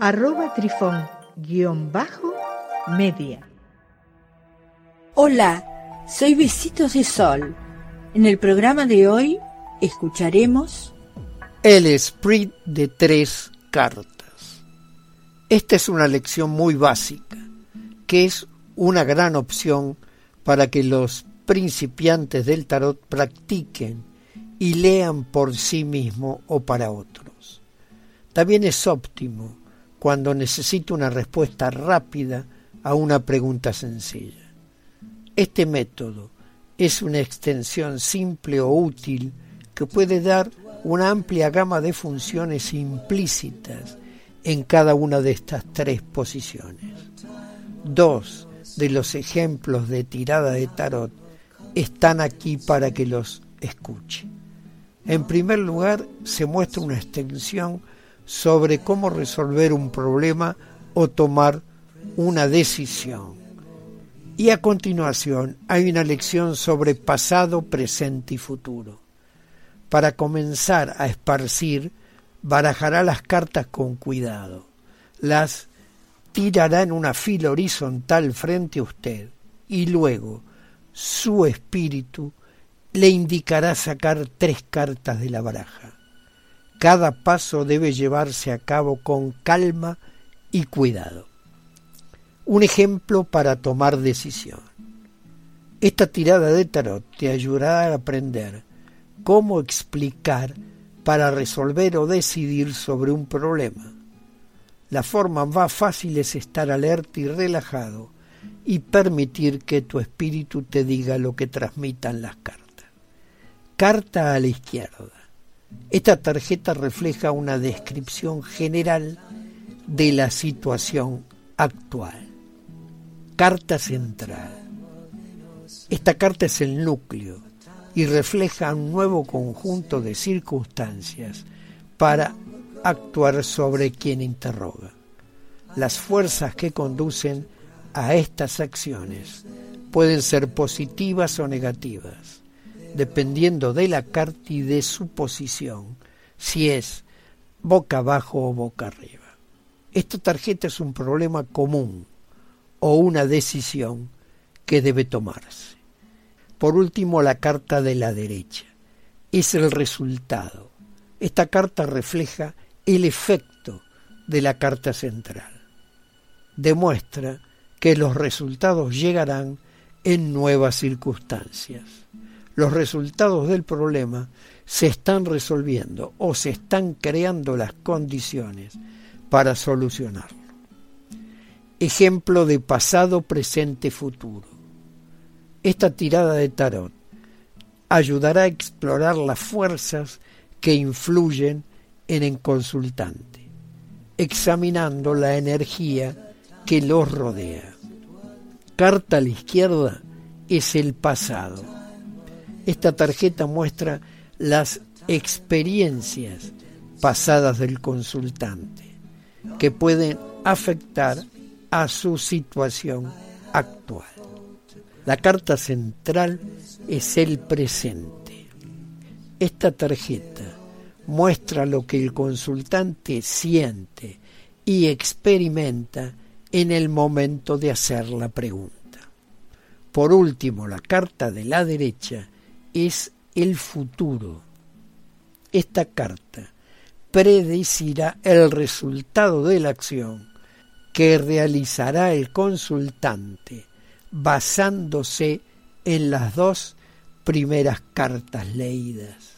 arroba trifón guion bajo media. Hola, soy Besitos de Sol. En el programa de hoy escucharemos El Esprit de tres cartas. Esta es una lección muy básica, que es una gran opción para que los principiantes del tarot practiquen y lean por sí mismo o para otros. También es óptimo cuando necesito una respuesta rápida a una pregunta sencilla. Este método es una extensión simple o útil que puede dar una amplia gama de funciones implícitas en cada una de estas tres posiciones. Dos de los ejemplos de tirada de tarot están aquí para que los escuche. En primer lugar, se muestra una extensión sobre cómo resolver un problema o tomar una decisión. Y a continuación hay una lección sobre pasado, presente y futuro. Para comenzar a esparcir, barajará las cartas con cuidado. Las tirará en una fila horizontal frente a usted y luego su espíritu le indicará sacar tres cartas de la baraja. Cada paso debe llevarse a cabo con calma y cuidado. Un ejemplo para tomar decisión. Esta tirada de tarot te ayudará a aprender cómo explicar para resolver o decidir sobre un problema. La forma más fácil es estar alerta y relajado y permitir que tu espíritu te diga lo que transmitan las cartas. Carta a la izquierda. Esta tarjeta refleja una descripción general de la situación actual. Carta central. Esta carta es el núcleo y refleja un nuevo conjunto de circunstancias para actuar sobre quien interroga. Las fuerzas que conducen a estas acciones pueden ser positivas o negativas dependiendo de la carta y de su posición, si es boca abajo o boca arriba. Esta tarjeta es un problema común o una decisión que debe tomarse. Por último, la carta de la derecha. Es el resultado. Esta carta refleja el efecto de la carta central. Demuestra que los resultados llegarán en nuevas circunstancias los resultados del problema se están resolviendo o se están creando las condiciones para solucionarlo. Ejemplo de pasado, presente, futuro. Esta tirada de tarot ayudará a explorar las fuerzas que influyen en el consultante, examinando la energía que los rodea. Carta a la izquierda es el pasado esta tarjeta muestra las experiencias pasadas del consultante que pueden afectar a su situación actual. La carta central es el presente. Esta tarjeta muestra lo que el consultante siente y experimenta en el momento de hacer la pregunta. Por último, la carta de la derecha es el futuro. Esta carta predecirá el resultado de la acción que realizará el consultante basándose en las dos primeras cartas leídas.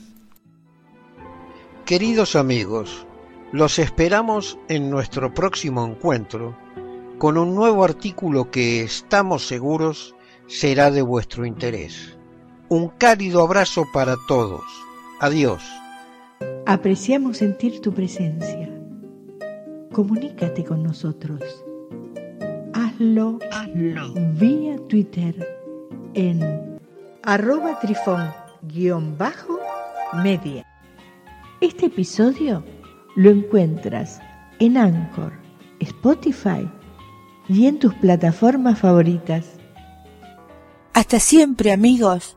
Queridos amigos, los esperamos en nuestro próximo encuentro con un nuevo artículo que estamos seguros será de vuestro interés. Un cálido abrazo para todos. Adiós. Apreciamos sentir tu presencia. Comunícate con nosotros hazlo, vía Twitter en arroba trifón guion bajo media. Este episodio lo encuentras en Anchor, Spotify y en tus plataformas favoritas. Hasta siempre amigos.